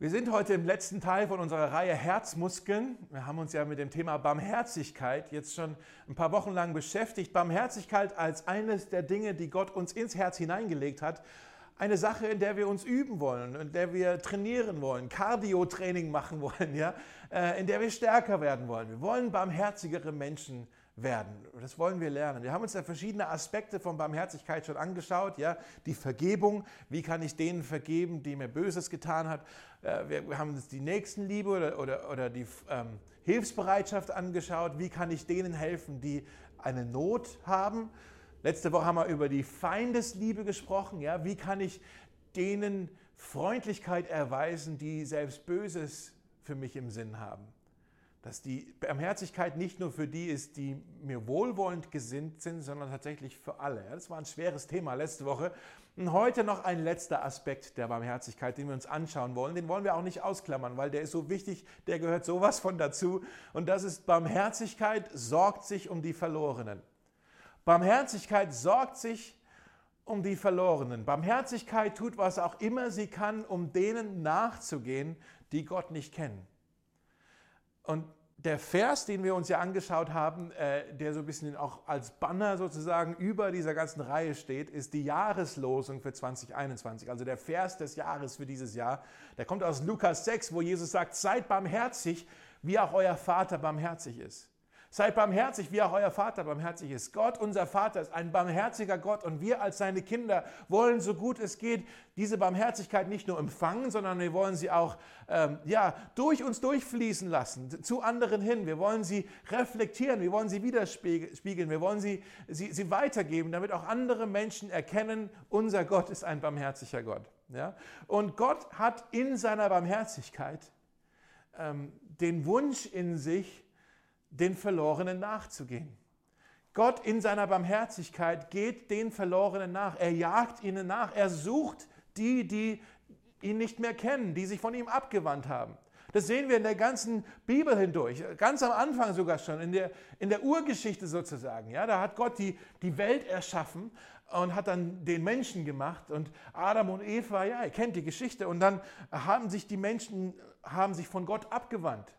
Wir sind heute im letzten Teil von unserer Reihe Herzmuskeln. Wir haben uns ja mit dem Thema Barmherzigkeit jetzt schon ein paar Wochen lang beschäftigt. Barmherzigkeit als eines der Dinge, die Gott uns ins Herz hineingelegt hat. Eine Sache, in der wir uns üben wollen, in der wir trainieren wollen, Cardio-Training machen wollen, ja, äh, in der wir stärker werden wollen. Wir wollen barmherzigere Menschen werden. Das wollen wir lernen. Wir haben uns da verschiedene Aspekte von Barmherzigkeit schon angeschaut. Ja, die Vergebung. Wie kann ich denen vergeben, die mir Böses getan hat? Äh, wir haben uns die Nächstenliebe oder, oder, oder die ähm, Hilfsbereitschaft angeschaut. Wie kann ich denen helfen, die eine Not haben? Letzte Woche haben wir über die Feindesliebe gesprochen. Ja, wie kann ich denen Freundlichkeit erweisen, die selbst Böses für mich im Sinn haben? Dass die Barmherzigkeit nicht nur für die ist, die mir wohlwollend gesinnt sind, sondern tatsächlich für alle. Das war ein schweres Thema letzte Woche. Und heute noch ein letzter Aspekt der Barmherzigkeit, den wir uns anschauen wollen. Den wollen wir auch nicht ausklammern, weil der ist so wichtig, der gehört sowas von dazu. Und das ist Barmherzigkeit sorgt sich um die Verlorenen. Barmherzigkeit sorgt sich um die Verlorenen. Barmherzigkeit tut, was auch immer sie kann, um denen nachzugehen, die Gott nicht kennen. Und der Vers, den wir uns ja angeschaut haben, äh, der so ein bisschen auch als Banner sozusagen über dieser ganzen Reihe steht, ist die Jahreslosung für 2021. Also der Vers des Jahres für dieses Jahr. Der kommt aus Lukas 6, wo Jesus sagt, seid barmherzig, wie auch euer Vater barmherzig ist. Seid barmherzig, wie auch euer Vater barmherzig ist. Gott, unser Vater, ist ein barmherziger Gott und wir als seine Kinder wollen, so gut es geht, diese Barmherzigkeit nicht nur empfangen, sondern wir wollen sie auch ähm, ja, durch uns durchfließen lassen, zu anderen hin. Wir wollen sie reflektieren, wir wollen sie widerspiegeln, wir wollen sie, sie, sie weitergeben, damit auch andere Menschen erkennen, unser Gott ist ein barmherziger Gott. Ja? Und Gott hat in seiner Barmherzigkeit ähm, den Wunsch in sich, den Verlorenen nachzugehen. Gott in seiner Barmherzigkeit geht den Verlorenen nach. Er jagt ihnen nach. Er sucht die, die ihn nicht mehr kennen, die sich von ihm abgewandt haben. Das sehen wir in der ganzen Bibel hindurch, ganz am Anfang sogar schon, in der, in der Urgeschichte sozusagen. Ja, da hat Gott die, die Welt erschaffen und hat dann den Menschen gemacht und Adam und Eva, ja, ihr kennt die Geschichte. Und dann haben sich die Menschen, haben sich von Gott abgewandt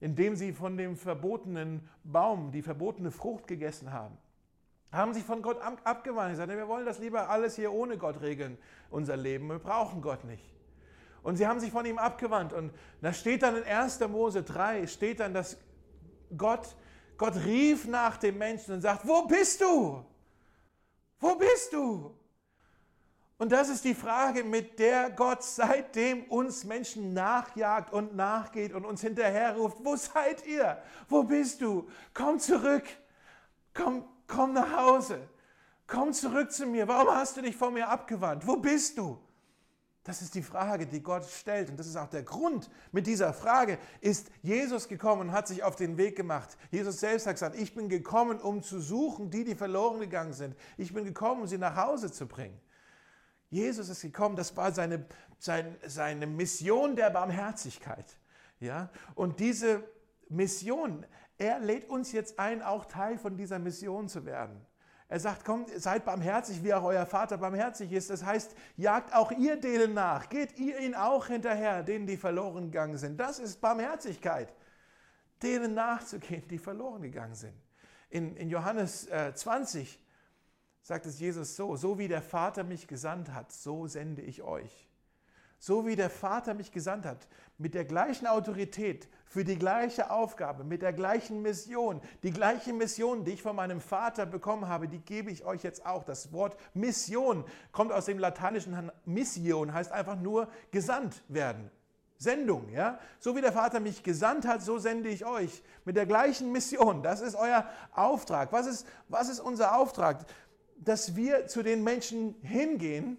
indem sie von dem verbotenen Baum, die verbotene Frucht gegessen haben. Haben sich von Gott abgewandt. Sie sagten, wir wollen das lieber alles hier ohne Gott regeln, unser Leben. Wir brauchen Gott nicht. Und sie haben sich von ihm abgewandt. Und da steht dann in 1. Mose 3, steht dann, dass Gott, Gott rief nach dem Menschen und sagt, wo bist du? Wo bist du? Und das ist die Frage, mit der Gott seitdem uns Menschen nachjagt und nachgeht und uns hinterherruft. Wo seid ihr? Wo bist du? Komm zurück. Komm, komm nach Hause. Komm zurück zu mir. Warum hast du dich von mir abgewandt? Wo bist du? Das ist die Frage, die Gott stellt. Und das ist auch der Grund. Mit dieser Frage ist Jesus gekommen und hat sich auf den Weg gemacht. Jesus selbst hat gesagt, ich bin gekommen, um zu suchen, die, die verloren gegangen sind. Ich bin gekommen, um sie nach Hause zu bringen. Jesus ist gekommen, das war seine, seine, seine Mission der Barmherzigkeit. Ja? Und diese Mission, er lädt uns jetzt ein, auch Teil von dieser Mission zu werden. Er sagt, kommt, seid barmherzig, wie auch euer Vater barmherzig ist. Das heißt, jagt auch ihr denen nach, geht ihr ihnen auch hinterher, denen, die verloren gegangen sind. Das ist Barmherzigkeit, denen nachzugehen, die verloren gegangen sind. In, in Johannes äh, 20 sagt es Jesus so, so wie der Vater mich gesandt hat, so sende ich euch. So wie der Vater mich gesandt hat, mit der gleichen Autorität, für die gleiche Aufgabe, mit der gleichen Mission, die gleiche Mission, die ich von meinem Vater bekommen habe, die gebe ich euch jetzt auch. Das Wort Mission kommt aus dem lateinischen Mission, heißt einfach nur gesandt werden. Sendung, ja? So wie der Vater mich gesandt hat, so sende ich euch mit der gleichen Mission. Das ist euer Auftrag. Was ist, was ist unser Auftrag? Dass wir zu den Menschen hingehen,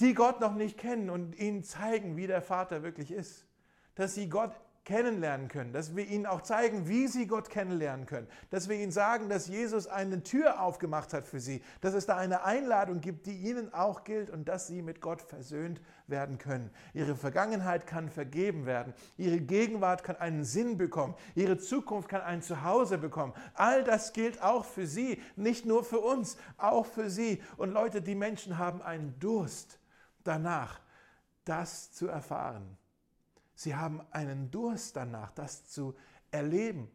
die Gott noch nicht kennen und ihnen zeigen, wie der Vater wirklich ist. Dass sie Gott kennenlernen können, dass wir ihnen auch zeigen, wie sie Gott kennenlernen können, dass wir ihnen sagen, dass Jesus eine Tür aufgemacht hat für sie, dass es da eine Einladung gibt, die ihnen auch gilt und dass sie mit Gott versöhnt werden können. Ihre Vergangenheit kann vergeben werden, ihre Gegenwart kann einen Sinn bekommen, ihre Zukunft kann ein Zuhause bekommen. All das gilt auch für sie, nicht nur für uns, auch für sie. Und Leute, die Menschen haben einen Durst danach, das zu erfahren Sie haben einen Durst danach, das zu erleben.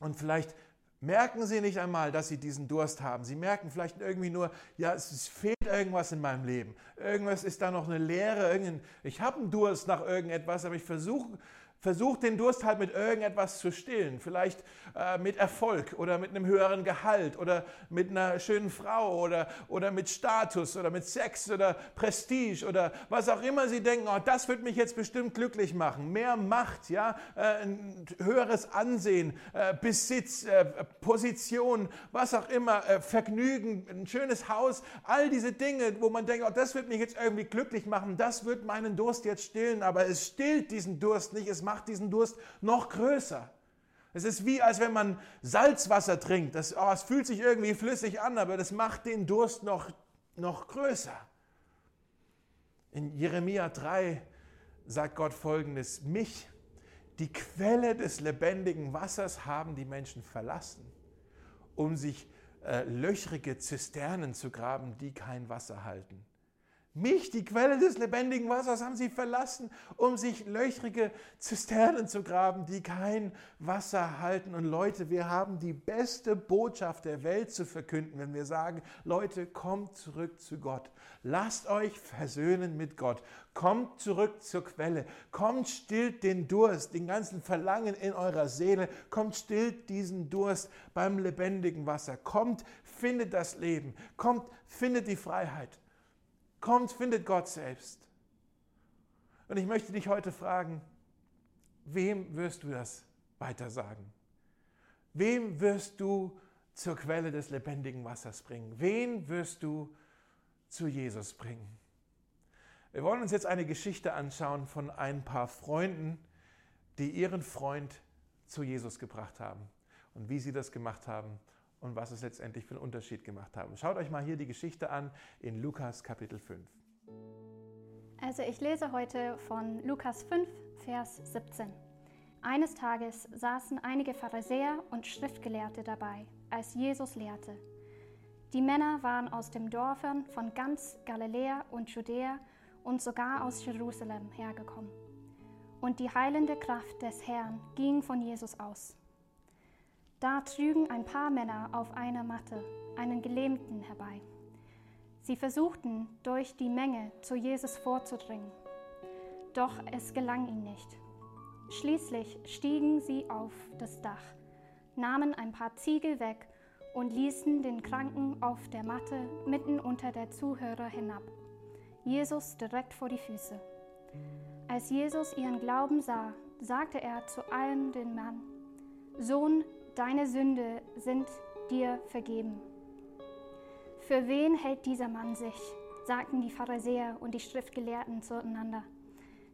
Und vielleicht merken Sie nicht einmal, dass Sie diesen Durst haben. Sie merken vielleicht irgendwie nur, ja, es fehlt irgendwas in meinem Leben. Irgendwas ist da noch eine Leere. Ich habe einen Durst nach irgendetwas, aber ich versuche Versucht den Durst halt mit irgendetwas zu stillen. Vielleicht äh, mit Erfolg oder mit einem höheren Gehalt oder mit einer schönen Frau oder, oder mit Status oder mit Sex oder Prestige oder was auch immer Sie denken, oh, das wird mich jetzt bestimmt glücklich machen. Mehr Macht, ja, äh, ein höheres Ansehen, äh, Besitz, äh, Position, was auch immer, äh, Vergnügen, ein schönes Haus, all diese Dinge, wo man denkt, oh, das wird mich jetzt irgendwie glücklich machen, das wird meinen Durst jetzt stillen, aber es stillt diesen Durst nicht. Es macht diesen Durst noch größer. Es ist wie, als wenn man Salzwasser trinkt. Das, oh, es fühlt sich irgendwie flüssig an, aber das macht den Durst noch, noch größer. In Jeremia 3 sagt Gott folgendes, mich, die Quelle des lebendigen Wassers, haben die Menschen verlassen, um sich äh, löchrige Zisternen zu graben, die kein Wasser halten. Mich, die Quelle des lebendigen Wassers, haben sie verlassen, um sich löchrige Zisternen zu graben, die kein Wasser halten. Und Leute, wir haben die beste Botschaft der Welt zu verkünden, wenn wir sagen, Leute, kommt zurück zu Gott. Lasst euch versöhnen mit Gott. Kommt zurück zur Quelle. Kommt, stillt den Durst, den ganzen Verlangen in eurer Seele. Kommt, stillt diesen Durst beim lebendigen Wasser. Kommt, findet das Leben. Kommt, findet die Freiheit. Kommt, findet Gott selbst. Und ich möchte dich heute fragen, wem wirst du das weitersagen? Wem wirst du zur Quelle des lebendigen Wassers bringen? Wen wirst du zu Jesus bringen? Wir wollen uns jetzt eine Geschichte anschauen von ein paar Freunden, die ihren Freund zu Jesus gebracht haben und wie sie das gemacht haben und was es letztendlich für einen Unterschied gemacht haben. Schaut euch mal hier die Geschichte an in Lukas Kapitel 5. Also ich lese heute von Lukas 5, Vers 17. Eines Tages saßen einige Pharisäer und Schriftgelehrte dabei, als Jesus lehrte. Die Männer waren aus den Dörfern von ganz Galiläa und Judäa und sogar aus Jerusalem hergekommen. Und die heilende Kraft des Herrn ging von Jesus aus. Da trügen ein paar Männer auf einer Matte einen Gelähmten herbei. Sie versuchten, durch die Menge zu Jesus vorzudringen. Doch es gelang ihnen nicht. Schließlich stiegen sie auf das Dach, nahmen ein paar Ziegel weg und ließen den Kranken auf der Matte mitten unter der Zuhörer hinab. Jesus direkt vor die Füße. Als Jesus ihren Glauben sah, sagte er zu allen den Mann, Sohn, deine Sünde sind dir vergeben. Für wen hält dieser Mann sich? sagten die Pharisäer und die Schriftgelehrten zueinander.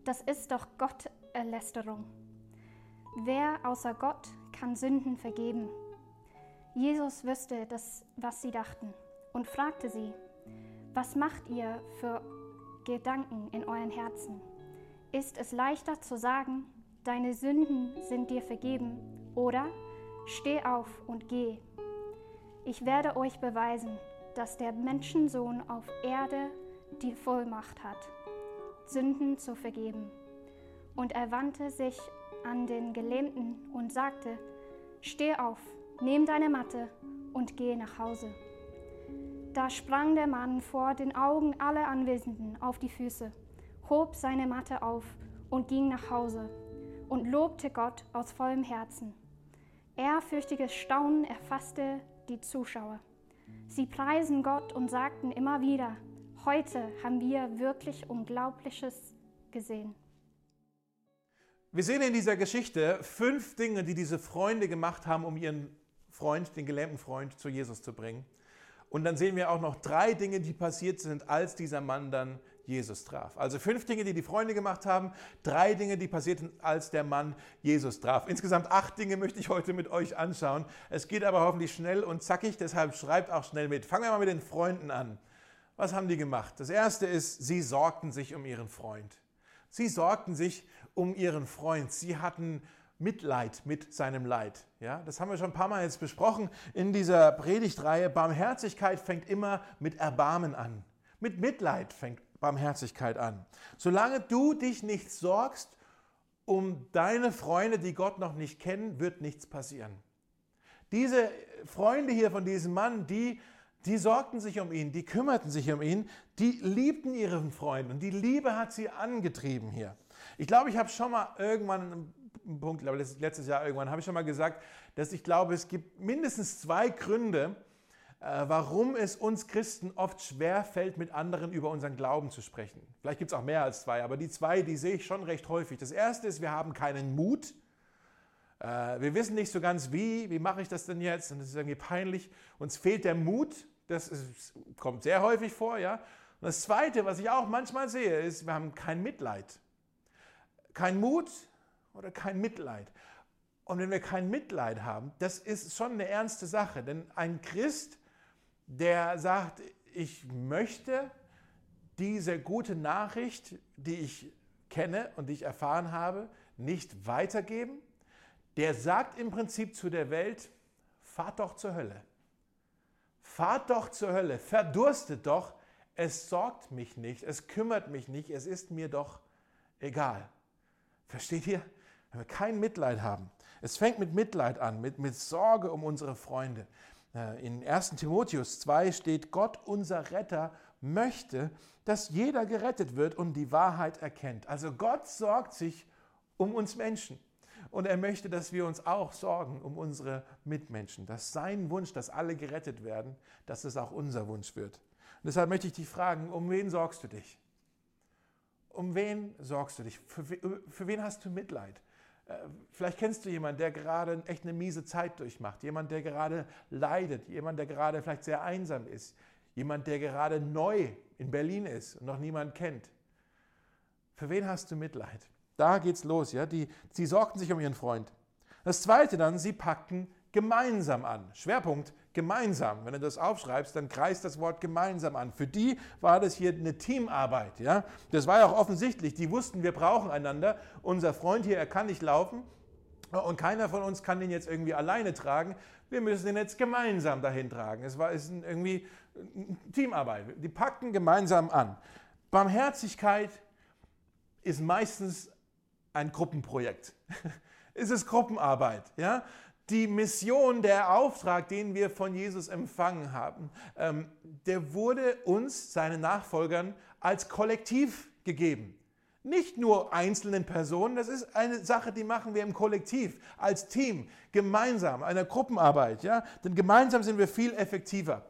Das ist doch Gotterlästerung. Wer außer Gott kann Sünden vergeben? Jesus wüsste das, was sie dachten, und fragte sie, was macht ihr für Gedanken in euren Herzen? Ist es leichter zu sagen, deine Sünden sind dir vergeben, oder Steh auf und geh. Ich werde euch beweisen, dass der Menschensohn auf Erde die Vollmacht hat, Sünden zu vergeben. Und er wandte sich an den Gelähmten und sagte, Steh auf, nimm deine Matte und geh nach Hause. Da sprang der Mann vor den Augen aller Anwesenden auf die Füße, hob seine Matte auf und ging nach Hause und lobte Gott aus vollem Herzen. Ehrfürchtiges Staunen erfasste die Zuschauer. Sie preisen Gott und sagten immer wieder, heute haben wir wirklich Unglaubliches gesehen. Wir sehen in dieser Geschichte fünf Dinge, die diese Freunde gemacht haben, um ihren Freund, den gelähmten Freund, zu Jesus zu bringen. Und dann sehen wir auch noch drei Dinge, die passiert sind, als dieser Mann dann Jesus traf. Also fünf Dinge, die die Freunde gemacht haben, drei Dinge, die passierten, als der Mann Jesus traf. Insgesamt acht Dinge möchte ich heute mit euch anschauen. Es geht aber hoffentlich schnell und zackig, deshalb schreibt auch schnell mit. Fangen wir mal mit den Freunden an. Was haben die gemacht? Das erste ist, sie sorgten sich um ihren Freund. Sie sorgten sich um ihren Freund. Sie hatten Mitleid mit seinem Leid. Ja, das haben wir schon ein paar Mal jetzt besprochen in dieser Predigtreihe. Barmherzigkeit fängt immer mit Erbarmen an. Mit Mitleid fängt Barmherzigkeit an. Solange du dich nicht sorgst um deine Freunde, die Gott noch nicht kennen, wird nichts passieren. Diese Freunde hier von diesem Mann, die, die sorgten sich um ihn, die kümmerten sich um ihn, die liebten ihren Freund und die Liebe hat sie angetrieben hier. Ich glaube, ich habe schon mal irgendwann, einen Punkt, letztes Jahr irgendwann, habe ich schon mal gesagt, dass ich glaube, es gibt mindestens zwei Gründe, warum es uns Christen oft schwer fällt, mit anderen über unseren Glauben zu sprechen. Vielleicht gibt es auch mehr als zwei, aber die zwei, die sehe ich schon recht häufig. Das erste ist, wir haben keinen Mut. Äh, wir wissen nicht so ganz wie, wie mache ich das denn jetzt? Und das ist irgendwie peinlich. Uns fehlt der Mut. Das ist, kommt sehr häufig vor, ja. Und das zweite, was ich auch manchmal sehe, ist, wir haben kein Mitleid. Kein Mut oder kein Mitleid. Und wenn wir kein Mitleid haben, das ist schon eine ernste Sache. Denn ein Christ, der sagt, ich möchte diese gute Nachricht, die ich kenne und die ich erfahren habe, nicht weitergeben, der sagt im Prinzip zu der Welt, fahrt doch zur Hölle. Fahrt doch zur Hölle, verdurstet doch, es sorgt mich nicht, es kümmert mich nicht, es ist mir doch egal. Versteht ihr? Wenn wir kein Mitleid haben, es fängt mit Mitleid an, mit, mit Sorge um unsere Freunde. Äh, in 1 Timotheus 2 steht, Gott, unser Retter, möchte, dass jeder gerettet wird und die Wahrheit erkennt. Also Gott sorgt sich um uns Menschen. Und er möchte, dass wir uns auch sorgen um unsere Mitmenschen. Dass sein Wunsch, dass alle gerettet werden, dass es auch unser Wunsch wird. Und deshalb möchte ich dich fragen, um wen sorgst du dich? Um wen sorgst du dich? Für, für wen hast du Mitleid? Äh, vielleicht kennst du jemanden, der gerade echt eine miese Zeit durchmacht, jemand, der gerade leidet, jemand, der gerade vielleicht sehr einsam ist, jemand, der gerade neu in Berlin ist und noch niemand kennt. Für wen hast du Mitleid? Da geht's los, ja. Die, sie sorgten sich um ihren Freund. Das zweite dann, sie packten gemeinsam an. Schwerpunkt gemeinsam. Wenn du das aufschreibst, dann kreist das Wort gemeinsam an. Für die war das hier eine Teamarbeit. Ja? Das war ja auch offensichtlich. Die wussten, wir brauchen einander. Unser Freund hier, er kann nicht laufen und keiner von uns kann den jetzt irgendwie alleine tragen. Wir müssen den jetzt gemeinsam dahin tragen. Es war ist irgendwie Teamarbeit. Die packten gemeinsam an. Barmherzigkeit ist meistens ein Gruppenprojekt. es ist Gruppenarbeit. Ja? Die Mission, der Auftrag, den wir von Jesus empfangen haben, ähm, der wurde uns, seinen Nachfolgern, als Kollektiv gegeben. Nicht nur einzelnen Personen, das ist eine Sache, die machen wir im Kollektiv, als Team, gemeinsam, einer Gruppenarbeit. Ja? Denn gemeinsam sind wir viel effektiver.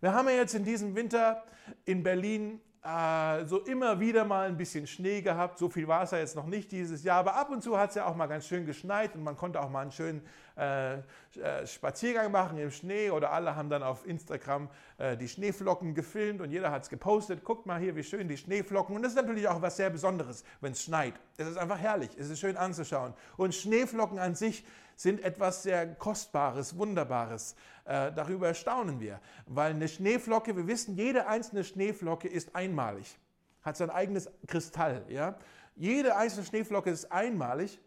Wir haben ja jetzt in diesem Winter in Berlin äh, so immer wieder mal ein bisschen Schnee gehabt. So viel war es ja jetzt noch nicht dieses Jahr, aber ab und zu hat es ja auch mal ganz schön geschneit und man konnte auch mal einen schönen äh, äh, Spaziergang machen im Schnee oder alle haben dann auf Instagram äh, die Schneeflocken gefilmt und jeder hat es gepostet. Guckt mal hier, wie schön die Schneeflocken. Und das ist natürlich auch was sehr Besonderes, wenn es schneit. Es ist einfach herrlich, es ist schön anzuschauen. Und Schneeflocken an sich sind etwas sehr Kostbares, Wunderbares. Äh, darüber staunen wir, weil eine Schneeflocke, wir wissen, jede einzelne Schneeflocke ist einmalig, hat sein eigenes Kristall. Ja? Jede einzelne Schneeflocke ist einmalig,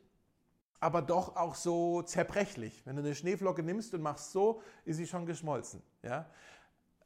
aber doch auch so zerbrechlich. Wenn du eine Schneeflocke nimmst und machst so, ist sie schon geschmolzen. Ja?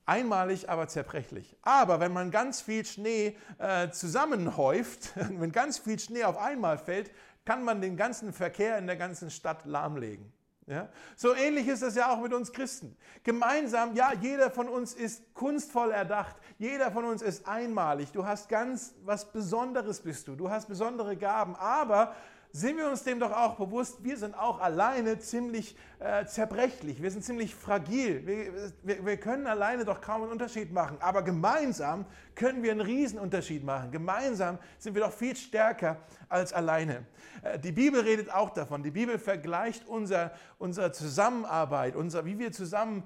Einmalig, aber zerbrechlich. Aber wenn man ganz viel Schnee äh, zusammenhäuft, wenn ganz viel Schnee auf einmal fällt, kann man den ganzen Verkehr in der ganzen Stadt lahmlegen. Ja? So ähnlich ist es ja auch mit uns Christen. Gemeinsam, ja, jeder von uns ist kunstvoll erdacht, jeder von uns ist einmalig. Du hast ganz was Besonderes bist du, du hast besondere Gaben, aber sind wir uns dem doch auch bewusst, wir sind auch alleine ziemlich äh, zerbrechlich, wir sind ziemlich fragil, wir, wir, wir, können alleine doch kaum einen Unterschied machen, aber gemeinsam können wir einen Riesenunterschied machen. Gemeinsam sind wir doch viel stärker als alleine. Äh, die Bibel redet auch davon, die Bibel vergleicht unser, unsere Zusammenarbeit, unser, wie wir zusammen,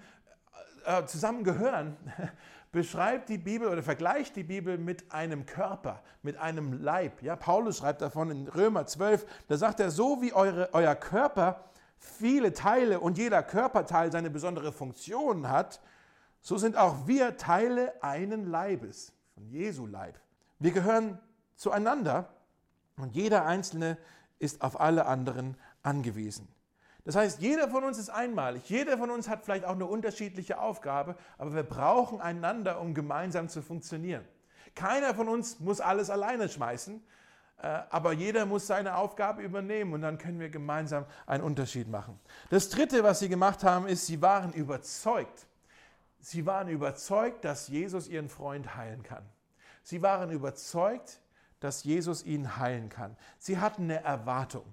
äh, zusammengehören beschreibt die Bibel oder vergleicht die Bibel mit einem Körper, mit einem Leib. Ja, Paulus schreibt davon in Römer 12, da sagt er, so wie eure, euer Körper viele Teile und jeder Körperteil seine besondere Funktion hat, so sind auch wir Teile einen Leibes, von Jesu Leib. Wir gehören zueinander und jeder Einzelne ist auf alle anderen angewiesen. Das heißt, jeder von uns ist einmalig, jeder von uns hat vielleicht auch eine unterschiedliche Aufgabe, aber wir brauchen einander, um gemeinsam zu funktionieren. Keiner von uns muss alles alleine schmeißen. Äh, aber jeder muss seine Aufgabe übernehmen und dann können wir gemeinsam einen Unterschied machen. Das Dritte, was sie gemacht haben, ist, sie waren überzeugt. Sie waren überzeugt, dass Jesus ihren Freund heilen kann. Sie waren überzeugt, dass Jesus ihn heilen kann. Sie hatten eine Erwartung.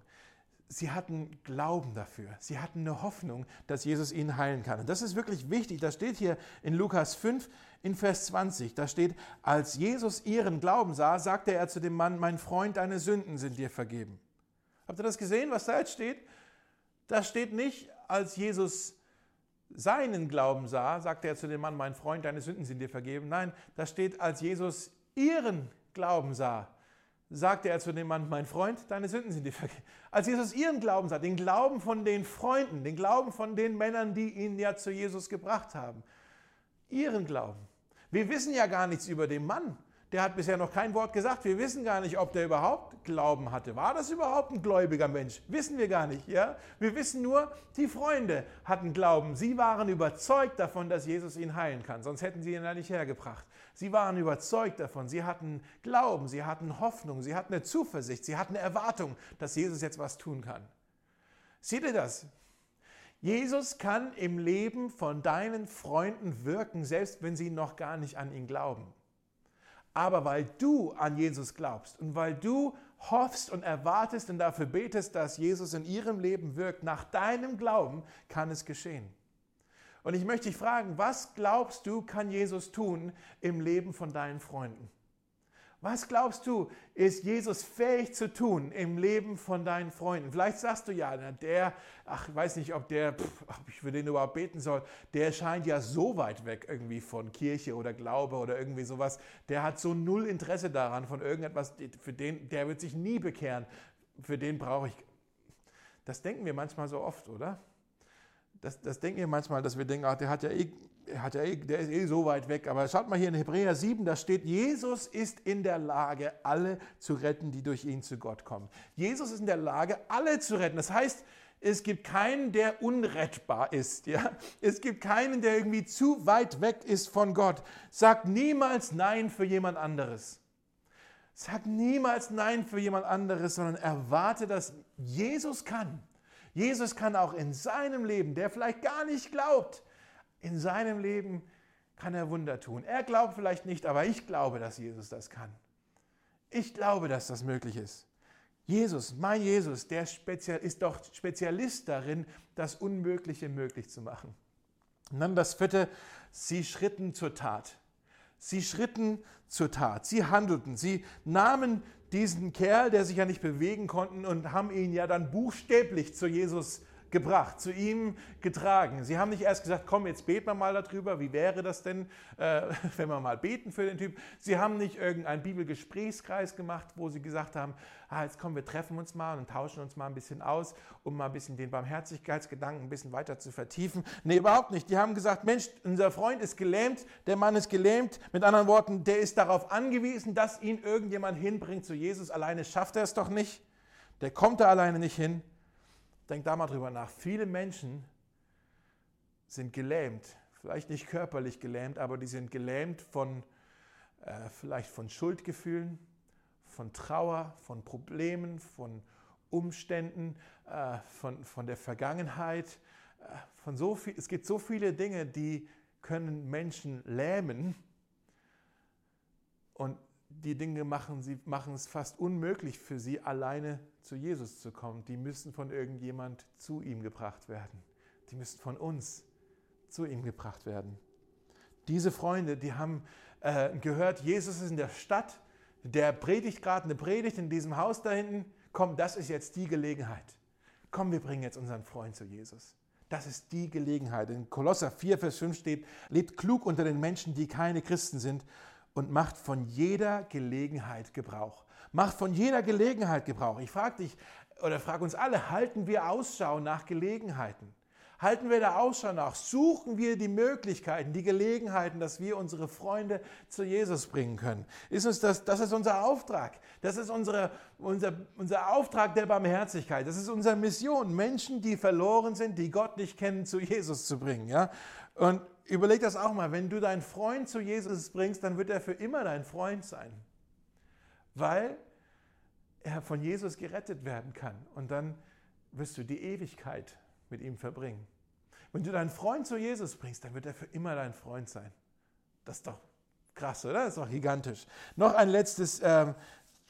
Sie hatten Glauben dafür. Sie hatten eine Hoffnung, dass Jesus ihn heilen kann. Und das ist wirklich wichtig. Das steht hier in Lukas 5 in Vers 20. Da steht, als Jesus ihren Glauben sah, sagte er zu dem Mann, mein Freund, deine Sünden sind dir vergeben. Habt ihr das gesehen, was da jetzt steht? Da steht nicht, als Jesus seinen Glauben sah, sagte er zu dem Mann, mein Freund, deine Sünden sind dir vergeben. Nein, da steht, als Jesus ihren Glauben sah, sagte er zu dem Mann, mein Freund, deine Sünden sind dir vergeben. Als Jesus ihren Glauben sah, den Glauben von den Freunden, den Glauben von den Männern, die ihn ja zu Jesus gebracht haben, ihren Glauben. Wir wissen ja gar nichts über den Mann. Der hat bisher noch kein Wort gesagt. Wir wissen gar nicht, ob der überhaupt Glauben hatte. War das überhaupt ein gläubiger Mensch? Wissen wir gar nicht. Ja? Wir wissen nur, die Freunde hatten Glauben. Sie waren überzeugt davon, dass Jesus ihn heilen kann. Sonst hätten sie ihn ja nicht hergebracht. Sie waren überzeugt davon. Sie hatten Glauben, sie hatten Hoffnung, sie hatten eine Zuversicht, sie hatten eine Erwartung, dass Jesus jetzt was tun kann. Seht ihr das? Jesus kann im Leben von deinen Freunden wirken, selbst wenn sie noch gar nicht an ihn glauben. Aber weil du an Jesus glaubst und weil du hoffst und erwartest und dafür betest, dass Jesus in ihrem Leben wirkt, nach deinem Glauben kann es geschehen. Und ich möchte dich fragen, was glaubst du, kann Jesus tun im Leben von deinen Freunden? Was glaubst du, ist Jesus fähig zu tun im Leben von deinen Freunden? Vielleicht sagst du ja, der, ach, ich weiß nicht, ob der, pff, ob ich für den überhaupt beten soll, der scheint ja so weit weg irgendwie von Kirche oder Glaube oder irgendwie sowas. Der hat so null Interesse daran von irgendetwas, für den, der wird sich nie bekehren. Für den brauche ich. Das denken wir manchmal so oft, oder? Das, das denken wir manchmal, dass wir denken, ach, der hat ja eh hat ja, eh, der ist eh so weit weg. Aber schaut mal hier in Hebräer 7, da steht, Jesus ist in der Lage, alle zu retten, die durch ihn zu Gott kommen. Jesus ist in der Lage, alle zu retten. Das heißt, es gibt keinen, der unrettbar ist. Ja? Es gibt keinen, der irgendwie zu weit weg ist von Gott. Sag niemals Nein für jemand anderes. Sag niemals Nein für jemand anderes, sondern erwarte, dass Jesus kann. Jesus kann auch in seinem Leben, der vielleicht gar nicht glaubt, in seinem Leben kann er Wunder tun. Er glaubt vielleicht nicht, aber ich glaube, dass Jesus das kann. Ich glaube, dass das möglich ist. Jesus, mein Jesus, der ist doch Spezialist darin, das Unmögliche möglich zu machen. Und dann das vierte, sie schritten zur Tat. Sie schritten zur Tat. Sie handelten. Sie nahmen diesen Kerl, der sich ja nicht bewegen konnte, und haben ihn ja dann buchstäblich zu Jesus gebracht, zu ihm getragen. Sie haben nicht erst gesagt, komm, jetzt beten wir mal darüber, wie wäre das denn, äh, wenn wir mal beten für den Typ. Sie haben nicht irgendeinen Bibelgesprächskreis gemacht, wo sie gesagt haben, ah, jetzt kommen wir treffen uns mal und tauschen uns mal ein bisschen aus, um mal ein bisschen den Barmherzigkeitsgedanken ein bisschen weiter zu vertiefen. Nee, überhaupt nicht. Die haben gesagt, Mensch, unser Freund ist gelähmt, der Mann ist gelähmt. Mit anderen Worten, der ist darauf angewiesen, dass ihn irgendjemand hinbringt zu Jesus. Alleine schafft er es doch nicht. Der kommt da alleine nicht hin. Denk da mal drüber nach. Viele Menschen sind gelähmt, vielleicht nicht körperlich gelähmt, aber die sind gelähmt von äh, vielleicht von Schuldgefühlen, von Trauer, von Problemen, von Umständen, äh, von, von der Vergangenheit. Äh, von so viel, es gibt so viele Dinge, die können Menschen lähmen. Und die Dinge machen, sie machen es fast unmöglich für sie, alleine zu Jesus zu kommen. Die müssen von irgendjemand zu ihm gebracht werden. Die müssen von uns zu ihm gebracht werden. Diese Freunde, die haben äh, gehört, Jesus ist in der Stadt, der predigt gerade eine Predigt in diesem Haus da hinten. Komm, das ist jetzt die Gelegenheit. Komm, wir bringen jetzt unseren Freund zu Jesus. Das ist die Gelegenheit. In Kolosser 4, Vers 5 steht, lebt klug unter den Menschen, die keine Christen sind und macht von jeder Gelegenheit Gebrauch. Macht von jeder Gelegenheit Gebrauch. Ich frage dich oder frage uns alle, halten wir Ausschau nach Gelegenheiten? Halten wir da Ausschau nach? Suchen wir die Möglichkeiten, die Gelegenheiten, dass wir unsere Freunde zu Jesus bringen können? Ist uns das, das ist unser Auftrag. Das ist unsere, unser, unser Auftrag der Barmherzigkeit. Das ist unsere Mission, Menschen, die verloren sind, die Gott nicht kennen, zu Jesus zu bringen. Ja? Und überleg das auch mal, wenn du deinen Freund zu Jesus bringst, dann wird er für immer dein Freund sein. Weil er von Jesus gerettet werden kann. Und dann wirst du die Ewigkeit mit ihm verbringen. Wenn du deinen Freund zu Jesus bringst, dann wird er für immer dein Freund sein. Das ist doch krass, oder? Das ist doch gigantisch. Noch ein letztes, ähm,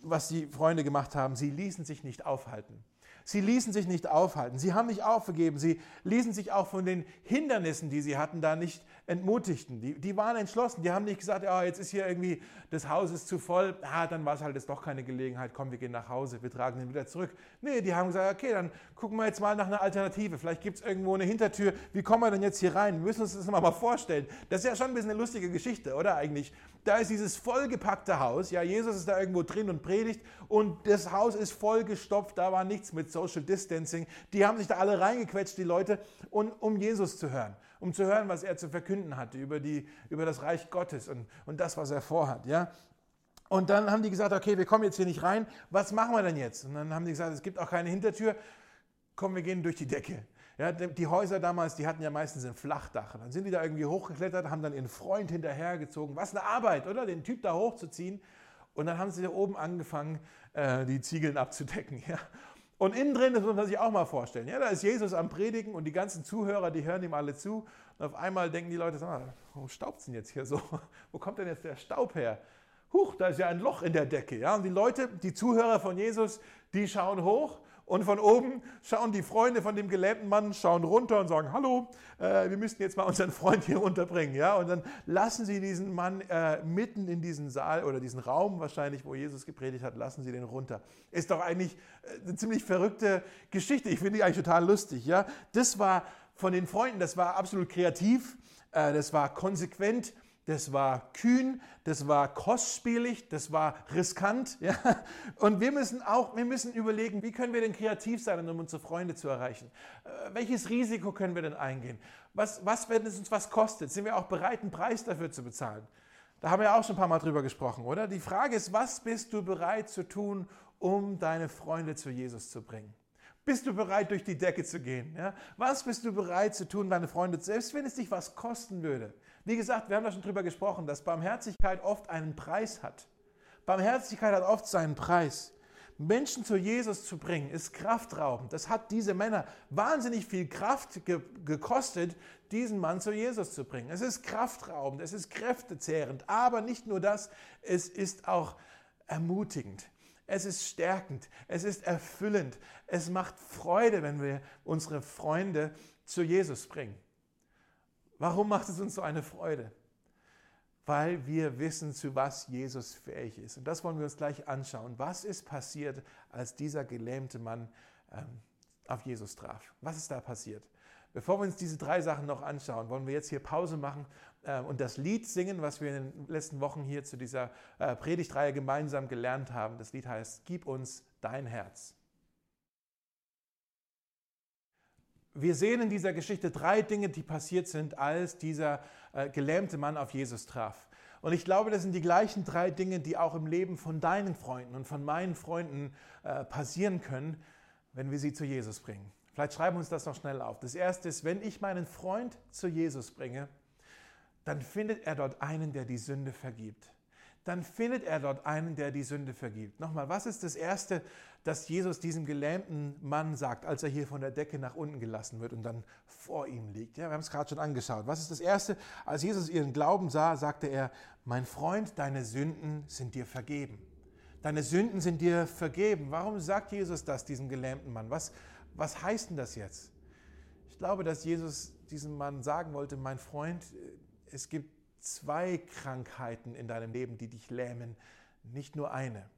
was die Freunde gemacht haben. Sie ließen sich nicht aufhalten. Sie ließen sich nicht aufhalten. Sie haben nicht aufgegeben. Sie ließen sich auch von den Hindernissen, die sie hatten, da nicht entmutigten. Die, die waren entschlossen. Die haben nicht gesagt, ja, jetzt ist hier irgendwie, das Haus ist zu voll. Ah, dann war es halt jetzt doch keine Gelegenheit. Komm, wir gehen nach Hause. Wir tragen den wieder zurück. Nee, die haben gesagt, okay, dann gucken wir jetzt mal nach einer Alternative. Vielleicht gibt es irgendwo eine Hintertür. Wie kommen wir denn jetzt hier rein? Wir müssen uns das mal vorstellen. Das ist ja schon ein bisschen eine lustige Geschichte, oder eigentlich? Da ist dieses vollgepackte Haus. Ja, Jesus ist da irgendwo drin und predigt. Und das Haus ist vollgestopft. Da war nichts mit Social Distancing. Die haben sich da alle reingequetscht, die Leute, und, um Jesus zu hören um zu hören, was er zu verkünden hatte über, die, über das Reich Gottes und, und das, was er vorhat. Ja? Und dann haben die gesagt, okay, wir kommen jetzt hier nicht rein, was machen wir denn jetzt? Und dann haben die gesagt, es gibt auch keine Hintertür, komm, wir gehen durch die Decke. Ja, die Häuser damals, die hatten ja meistens ein Flachdach. Dann sind die da irgendwie hochgeklettert, haben dann ihren Freund hinterhergezogen. Was eine Arbeit, oder? Den Typ da hochzuziehen. Und dann haben sie da oben angefangen, äh, die Ziegeln abzudecken. Ja? Und innen drin, das muss man sich auch mal vorstellen, ja, da ist Jesus am Predigen und die ganzen Zuhörer, die hören ihm alle zu. Und auf einmal denken die Leute, sag mal, warum staubt es denn jetzt hier so? Wo kommt denn jetzt der Staub her? Huch, da ist ja ein Loch in der Decke. Ja? Und die Leute, die Zuhörer von Jesus, die schauen hoch und von oben schauen die Freunde von dem gelähmten Mann, schauen runter und sagen, hallo, äh, wir müssten jetzt mal unseren Freund hier runterbringen. Ja? Und dann lassen sie diesen Mann äh, mitten in diesen Saal oder diesen Raum wahrscheinlich, wo Jesus gepredigt hat, lassen sie den runter. Ist doch eigentlich äh, eine ziemlich verrückte Geschichte. Ich finde die eigentlich total lustig. Ja? Das war von den Freunden, das war absolut kreativ, äh, das war konsequent das war kühn, das war kostspielig, das war riskant. Ja? Und wir müssen auch, wir müssen überlegen, wie können wir denn kreativ sein, um unsere Freunde zu erreichen? Äh, welches Risiko können wir denn eingehen? Was, was, wenn es uns was kostet? Sind wir auch bereit, einen Preis dafür zu bezahlen? Da haben wir auch schon ein paar Mal drüber gesprochen, oder? Die Frage ist, was bist du bereit zu tun, um deine Freunde zu Jesus zu bringen? Bist du bereit, durch die Decke zu gehen? Ja? Was bist du bereit zu tun, deine Freunde, selbst wenn es dich was kosten würde? Wie gesagt, wir haben da schon drüber gesprochen, dass Barmherzigkeit oft einen Preis hat. Barmherzigkeit hat oft seinen Preis. Menschen zu Jesus zu bringen, ist kraftraubend. Das hat diese Männer wahnsinnig viel Kraft ge gekostet, diesen Mann zu Jesus zu bringen. Es ist kraftraubend, es ist kräftezehrend, aber nicht nur das, es ist auch ermutigend. Es ist stärkend, es ist erfüllend, es macht Freude, wenn wir unsere Freunde zu Jesus bringen. Warum macht es uns so eine Freude? Weil wir wissen, zu was Jesus fähig ist. Und das wollen wir uns gleich anschauen. Was ist passiert, als dieser gelähmte Mann ähm, auf Jesus traf? Was ist da passiert? Bevor wir uns diese drei Sachen noch anschauen, wollen wir jetzt hier Pause machen äh, und das Lied singen, was wir in den letzten Wochen hier zu dieser äh, Predigtreihe gemeinsam gelernt haben. Das Lied heißt, Gib uns dein Herz. Wir sehen in dieser Geschichte drei Dinge, die passiert sind, als dieser äh, gelähmte Mann auf Jesus traf. Und ich glaube, das sind die gleichen drei Dinge, die auch im Leben von deinen Freunden und von meinen Freunden äh, passieren können, wenn wir sie zu Jesus bringen. Vielleicht schreiben wir uns das noch schnell auf. Das erste ist, wenn ich meinen Freund zu Jesus bringe, dann findet er dort einen, der die Sünde vergibt dann findet er dort einen, der die Sünde vergibt. Nochmal, was ist das Erste, das Jesus diesem gelähmten Mann sagt, als er hier von der Decke nach unten gelassen wird und dann vor ihm liegt? Ja, wir haben es gerade schon angeschaut. Was ist das Erste? Als Jesus ihren Glauben sah, sagte er, mein Freund, deine Sünden sind dir vergeben. Deine Sünden sind dir vergeben. Warum sagt Jesus das diesem gelähmten Mann? Was, was heißt denn das jetzt? Ich glaube, dass Jesus diesem Mann sagen wollte, mein Freund, es gibt zwei Krankheiten in deinem Leben, die dich lähmen, nicht nur eine.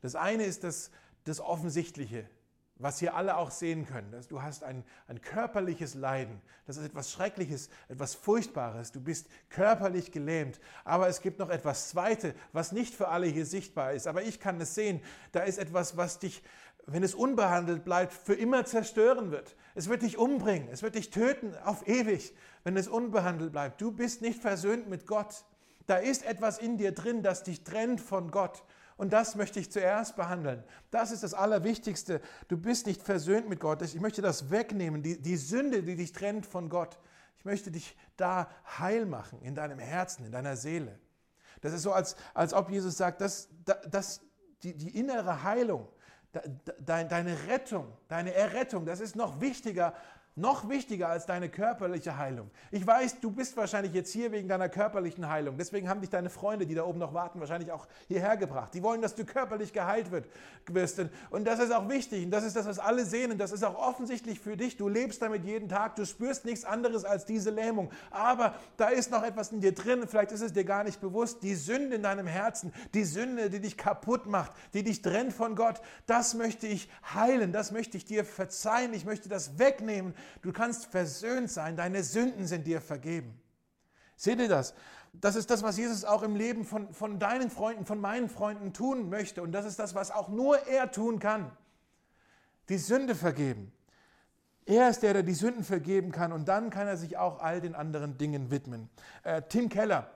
Das eine ist das, das Offensichtliche, was hier alle auch sehen können. Dass du hast ein, ein körperliches Leiden. Das ist etwas Schreckliches, etwas Furchtbares. Du bist körperlich gelähmt. Aber es gibt noch etwas Zweite, was nicht für alle hier sichtbar ist. Aber ich kann es sehen. Da ist etwas, was dich wenn es unbehandelt bleibt, für immer zerstören wird. Es wird dich umbringen, es wird dich töten auf ewig, wenn es unbehandelt bleibt. Du bist nicht versöhnt mit Gott. Da ist etwas in dir drin, das dich trennt von Gott. Und das möchte ich zuerst behandeln. Das ist das Allerwichtigste. Du bist nicht versöhnt mit Gott. Ich möchte das wegnehmen, die, die Sünde, die dich trennt von Gott. Ich möchte dich da heil machen, in deinem Herzen, in deiner Seele. Das ist so, als, als ob Jesus sagt, dass, dass die, die innere Heilung, Deine Rettung, deine Errettung, das ist noch wichtiger noch wichtiger als deine körperliche Heilung. Ich weiß, du bist wahrscheinlich jetzt hier wegen deiner körperlichen Heilung. Deswegen haben dich deine Freunde, die da oben noch warten, wahrscheinlich auch hierher gebracht. Die wollen, dass du körperlich geheilt wirst. Und das ist auch wichtig. Und das ist das, was alle sehen. Und das ist auch offensichtlich für dich. Du lebst damit jeden Tag. Du spürst nichts anderes als diese Lähmung. Aber da ist noch etwas in dir drin. Vielleicht ist es dir gar nicht bewusst. Die Sünde in deinem Herzen, die Sünde, die dich kaputt macht, die dich trennt von Gott, das möchte ich heilen. Das möchte ich dir verzeihen. Ich möchte das wegnehmen Du kannst versöhnt sein, deine Sünden sind dir vergeben. Seht ihr das? Das ist das, was Jesus auch im Leben von, von deinen Freunden, von meinen Freunden tun möchte. Und das ist das, was auch nur er tun kann. Die Sünde vergeben. Er ist der, der die Sünden vergeben kann und dann kann er sich auch all den anderen Dingen widmen. Äh, Tim Keller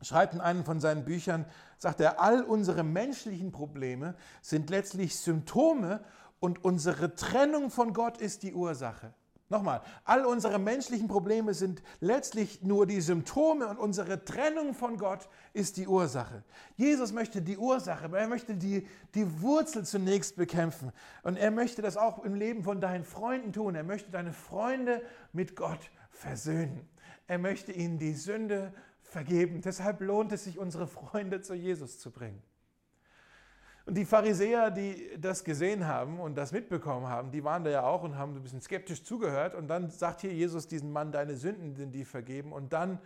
schreibt in einem von seinen Büchern, sagt er, all unsere menschlichen Probleme sind letztlich Symptome und unsere Trennung von Gott ist die Ursache. Nochmal, all unsere menschlichen Probleme sind letztlich nur die Symptome und unsere Trennung von Gott ist die Ursache. Jesus möchte die Ursache, er möchte die, die Wurzel zunächst bekämpfen. Und er möchte das auch im Leben von deinen Freunden tun. Er möchte deine Freunde mit Gott versöhnen. Er möchte ihnen die Sünde vergeben. Deshalb lohnt es sich, unsere Freunde zu Jesus zu bringen. Und die Pharisäer, die das gesehen haben und das mitbekommen haben, die waren da ja auch und haben ein bisschen skeptisch zugehört. Und dann sagt hier Jesus diesen Mann, deine Sünden sind die vergeben. Und dann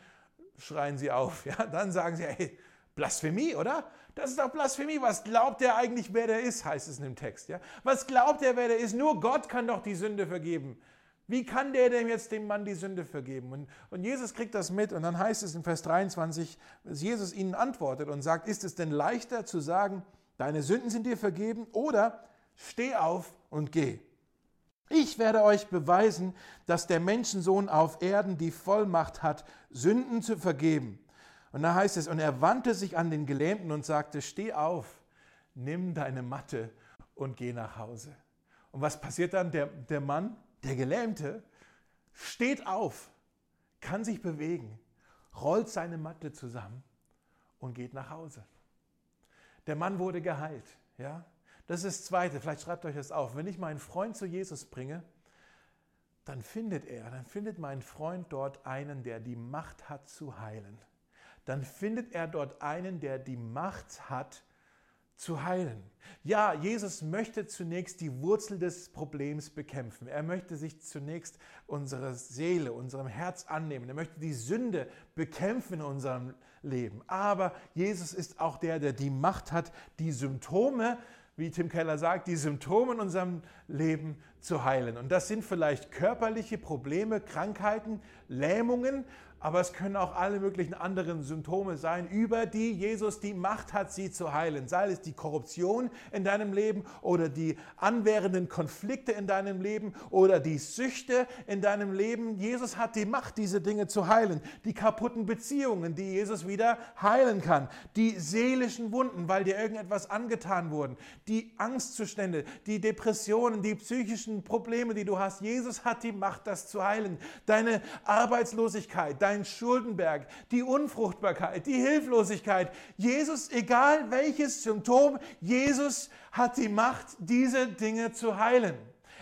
schreien sie auf. Ja? Dann sagen sie, hey, Blasphemie, oder? Das ist doch Blasphemie. Was glaubt er eigentlich, wer der ist, heißt es in dem Text. Ja? Was glaubt er, wer der ist? Nur Gott kann doch die Sünde vergeben. Wie kann der denn jetzt dem Mann die Sünde vergeben? Und, und, Jesus kriegt das mit und dann heißt es in Vers 23, dass Jesus ihnen antwortet und sagt, ist es denn leichter zu sagen, deine Sünden sind dir vergeben oder steh auf und geh. Ich werde euch beweisen, dass der Menschensohn auf Erden die Vollmacht hat, Sünden zu vergeben. Und da heißt es, und er wandte sich an den Gelähmten und sagte, steh auf, nimm deine Matte und geh nach Hause. Und was passiert dann? Der, der Mann, der Gelähmte, steht auf, kann sich bewegen, rollt seine Matte zusammen und geht nach Hause. Der Mann wurde geheilt. Ja? Das ist das Zweite, vielleicht schreibt euch das auf. Wenn ich meinen Freund zu Jesus bringe, dann findet er, dann findet mein Freund dort einen, der die Macht hat zu heilen. Dann findet er dort einen, der die Macht hat zu heilen. Ja, Jesus möchte zunächst die Wurzel des Problems bekämpfen. Er möchte sich zunächst unsere Seele, unserem Herz annehmen. Er möchte die Sünde bekämpfen in unserem Leben leben. Aber Jesus ist auch der, der die Macht hat, die Symptome, wie Tim Keller sagt, die Symptome in unserem Leben zu heilen. Und das sind vielleicht körperliche Probleme, Krankheiten, Lähmungen, aber es können auch alle möglichen anderen Symptome sein, über die Jesus die Macht hat, sie zu heilen. Sei es die Korruption in deinem Leben oder die anwährenden Konflikte in deinem Leben oder die Süchte in deinem Leben. Jesus hat die Macht, diese Dinge zu heilen. Die kaputten Beziehungen, die Jesus wieder heilen kann. Die seelischen Wunden, weil dir irgendetwas angetan wurden. Die Angstzustände, die Depressionen, die psychischen Probleme, die du hast. Jesus hat die Macht, das zu heilen. Deine Arbeitslosigkeit, dein dein Schuldenberg, die Unfruchtbarkeit, die Hilflosigkeit. Jesus, egal welches Symptom, Jesus hat die Macht, diese Dinge zu heilen.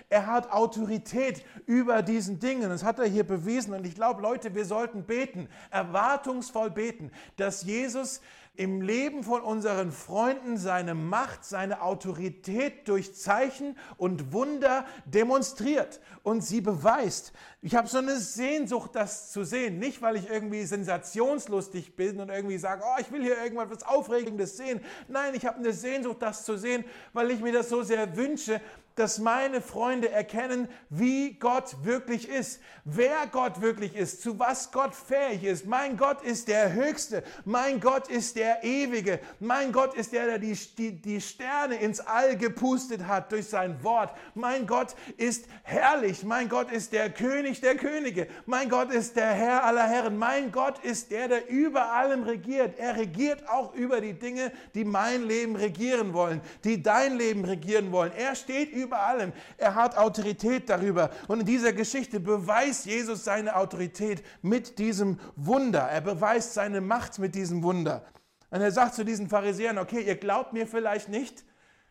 Er hat Autorität über diesen Dingen. Das hat er hier bewiesen. Und ich glaube, Leute, wir sollten beten, erwartungsvoll beten, dass Jesus im Leben von unseren Freunden seine Macht, seine Autorität durch Zeichen und Wunder demonstriert und sie beweist. Ich habe so eine Sehnsucht, das zu sehen. Nicht, weil ich irgendwie sensationslustig bin und irgendwie sage, oh, ich will hier irgendwas Aufregendes sehen. Nein, ich habe eine Sehnsucht, das zu sehen, weil ich mir das so sehr wünsche, dass meine Freunde erkennen, wie Gott wirklich ist, wer Gott wirklich ist, zu was Gott fähig ist. Mein Gott ist der Höchste, mein Gott ist der Ewige, mein Gott ist der, der die, die, die Sterne ins All gepustet hat durch sein Wort. Mein Gott ist herrlich, mein Gott ist der König der Könige, mein Gott ist der Herr aller Herren, mein Gott ist der, der über allem regiert. Er regiert auch über die Dinge, die mein Leben regieren wollen, die dein Leben regieren wollen. Er steht über allem. Er hat Autorität darüber. Und in dieser Geschichte beweist Jesus seine Autorität mit diesem Wunder. Er beweist seine Macht mit diesem Wunder. Und er sagt zu diesen Pharisäern, okay, ihr glaubt mir vielleicht nicht,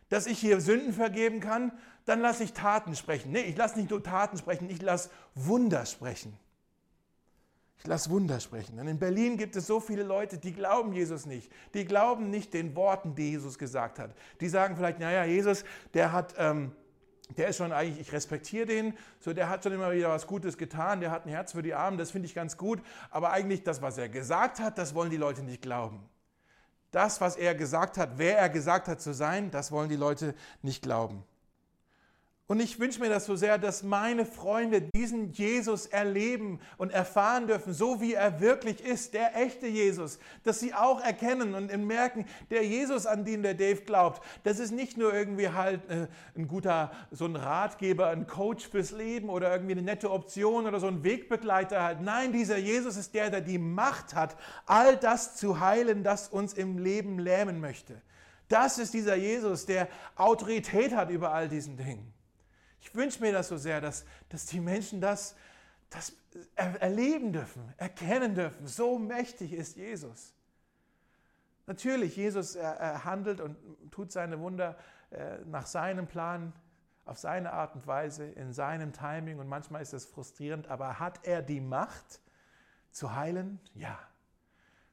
dass ich hier Sünden vergeben kann, dann lasse ich Taten sprechen. Nee, ich lasse nicht nur Taten sprechen, ich lasse Wunder sprechen. Ich lasse Wunder sprechen. Denn in Berlin gibt es so viele Leute, die glauben Jesus nicht. Die glauben nicht den Worten, die Jesus gesagt hat. Die sagen vielleicht, naja, Jesus, der hat... Ähm, der ist schon eigentlich, ich respektiere den, so der hat schon immer wieder was Gutes getan, der hat ein Herz für die Armen, das finde ich ganz gut, aber eigentlich das, was er gesagt hat, das wollen die Leute nicht glauben. Das, was er gesagt hat, wer er gesagt hat zu sein, das wollen die Leute nicht glauben. Und ich wünsche mir das so sehr, dass meine Freunde diesen Jesus erleben und erfahren dürfen, so wie er wirklich ist, der echte Jesus. Dass sie auch erkennen und merken, der Jesus, an den der Dave glaubt, das ist nicht nur irgendwie halt äh, ein guter, so ein Ratgeber, ein Coach fürs Leben oder irgendwie eine nette Option oder so ein Wegbegleiter halt. Nein, dieser Jesus ist der, der die Macht hat, all das zu heilen, das uns im Leben lähmen möchte. Das ist dieser Jesus, der Autorität hat über all diesen Dingen. Ich wünsche mir das so sehr, dass, dass die Menschen das, das erleben dürfen, erkennen dürfen. So mächtig ist Jesus. Natürlich, Jesus er, er handelt und tut seine Wunder äh, nach seinem Plan, auf seine Art und Weise, in seinem Timing und manchmal ist das frustrierend, aber hat er die Macht zu heilen? Ja.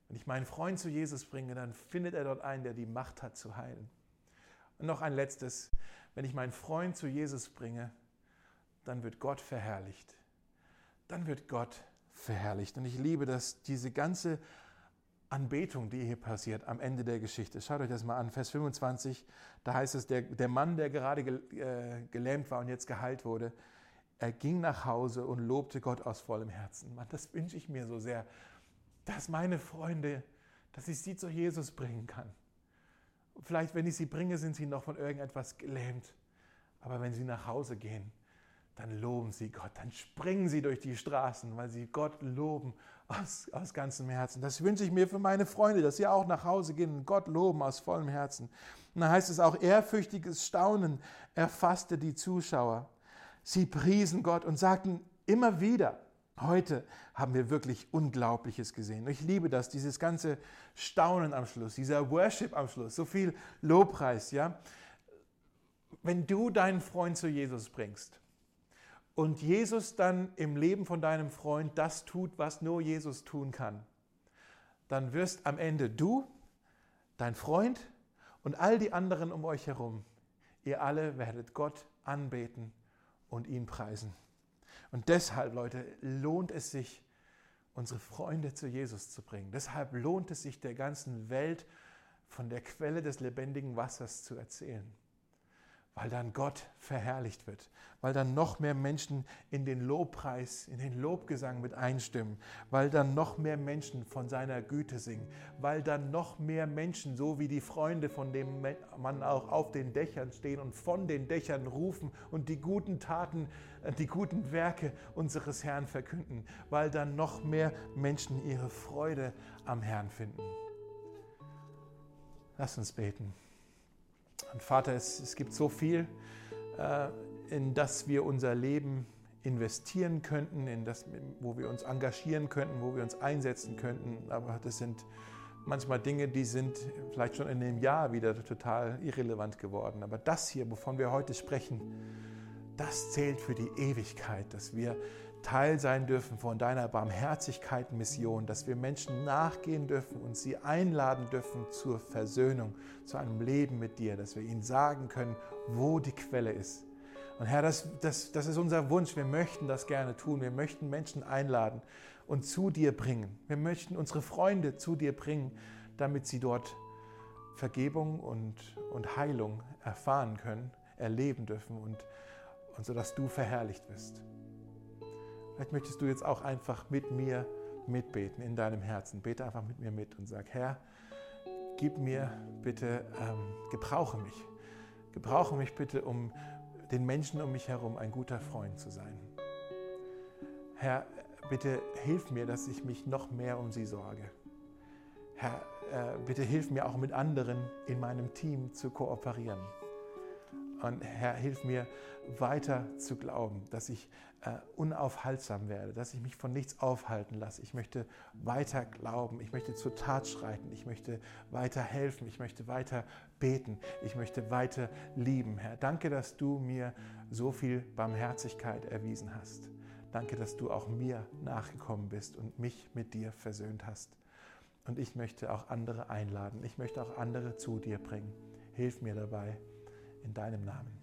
Wenn ich meinen Freund zu Jesus bringe, dann findet er dort einen, der die Macht hat zu heilen. Und noch ein letztes wenn ich meinen Freund zu Jesus bringe, dann wird Gott verherrlicht. Dann wird Gott verherrlicht. Und ich liebe das, diese ganze Anbetung, die hier passiert am Ende der Geschichte. Schaut euch das mal an, Vers 25, da heißt es, der, der Mann, der gerade äh, gelähmt war und jetzt geheilt wurde, er ging nach Hause und lobte Gott aus vollem Herzen. Mann, das wünsche ich mir so sehr, dass meine Freunde, dass ich sie zu Jesus bringen kann. Vielleicht, wenn ich sie bringe, sind sie noch von irgendetwas gelähmt. Aber wenn sie nach Hause gehen, dann loben sie Gott, dann springen sie durch die Straßen, weil sie Gott loben aus, aus ganzem Herzen. Das wünsche ich mir für meine Freunde, dass sie auch nach Hause gehen und Gott loben aus vollem Herzen. Und dann heißt es auch, ehrfürchtiges Staunen erfasste die Zuschauer. Sie priesen Gott und sagten immer wieder, Heute haben wir wirklich Unglaubliches gesehen. Ich liebe das, dieses ganze Staunen am Schluss, dieser Worship am Schluss, so viel Lobpreis, ja. Wenn du deinen Freund zu Jesus bringst und Jesus dann im Leben von deinem Freund das tut, was nur Jesus tun kann, dann wirst am Ende du, dein Freund und all die anderen um euch herum, ihr alle werdet Gott anbeten und ihn preisen. Und deshalb, Leute, lohnt es sich, unsere Freunde zu Jesus zu bringen. Deshalb lohnt es sich der ganzen Welt von der Quelle des lebendigen Wassers zu erzählen weil dann Gott verherrlicht wird, weil dann noch mehr Menschen in den Lobpreis, in den Lobgesang mit einstimmen, weil dann noch mehr Menschen von seiner Güte singen, weil dann noch mehr Menschen, so wie die Freunde, von dem man auch auf den Dächern stehen und von den Dächern rufen und die guten Taten, äh, die guten Werke unseres Herrn verkünden, weil dann noch mehr Menschen ihre Freude am Herrn finden. Lass uns beten. Und Vater, es, es gibt so viel, äh, in das wir unser Leben investieren könnten, in das, wo wir uns engagieren könnten, wo wir uns einsetzen könnten. Aber das sind manchmal Dinge, die sind vielleicht schon in einem Jahr wieder total irrelevant geworden. Aber das hier, wovon wir heute sprechen, das zählt für die Ewigkeit, dass wir Teil sein dürfen von deiner Barmherzigkeit Mission, dass wir Menschen nachgehen dürfen und sie einladen dürfen zur Versöhnung, zu einem Leben mit dir, dass wir ihnen sagen können, wo die Quelle ist. Und Herr, das, das, das ist unser Wunsch. Wir möchten das gerne tun. Wir möchten Menschen einladen und zu dir bringen. Wir möchten unsere Freunde zu dir bringen, damit sie dort Vergebung und, und Heilung erfahren können, erleben dürfen und, und so, dass du verherrlicht wirst. Vielleicht möchtest du jetzt auch einfach mit mir mitbeten in deinem Herzen. Bete einfach mit mir mit und sag, Herr, gib mir bitte, ähm, gebrauche mich. Gebrauche mich bitte, um den Menschen um mich herum ein guter Freund zu sein. Herr, bitte hilf mir, dass ich mich noch mehr um sie sorge. Herr, äh, bitte hilf mir auch mit anderen in meinem Team zu kooperieren. Und Herr, hilf mir weiter zu glauben, dass ich äh, unaufhaltsam werde, dass ich mich von nichts aufhalten lasse. Ich möchte weiter glauben, ich möchte zur Tat schreiten, ich möchte weiter helfen, ich möchte weiter beten, ich möchte weiter lieben. Herr, danke, dass du mir so viel Barmherzigkeit erwiesen hast. Danke, dass du auch mir nachgekommen bist und mich mit dir versöhnt hast. Und ich möchte auch andere einladen. Ich möchte auch andere zu dir bringen. Hilf mir dabei in deinem Namen.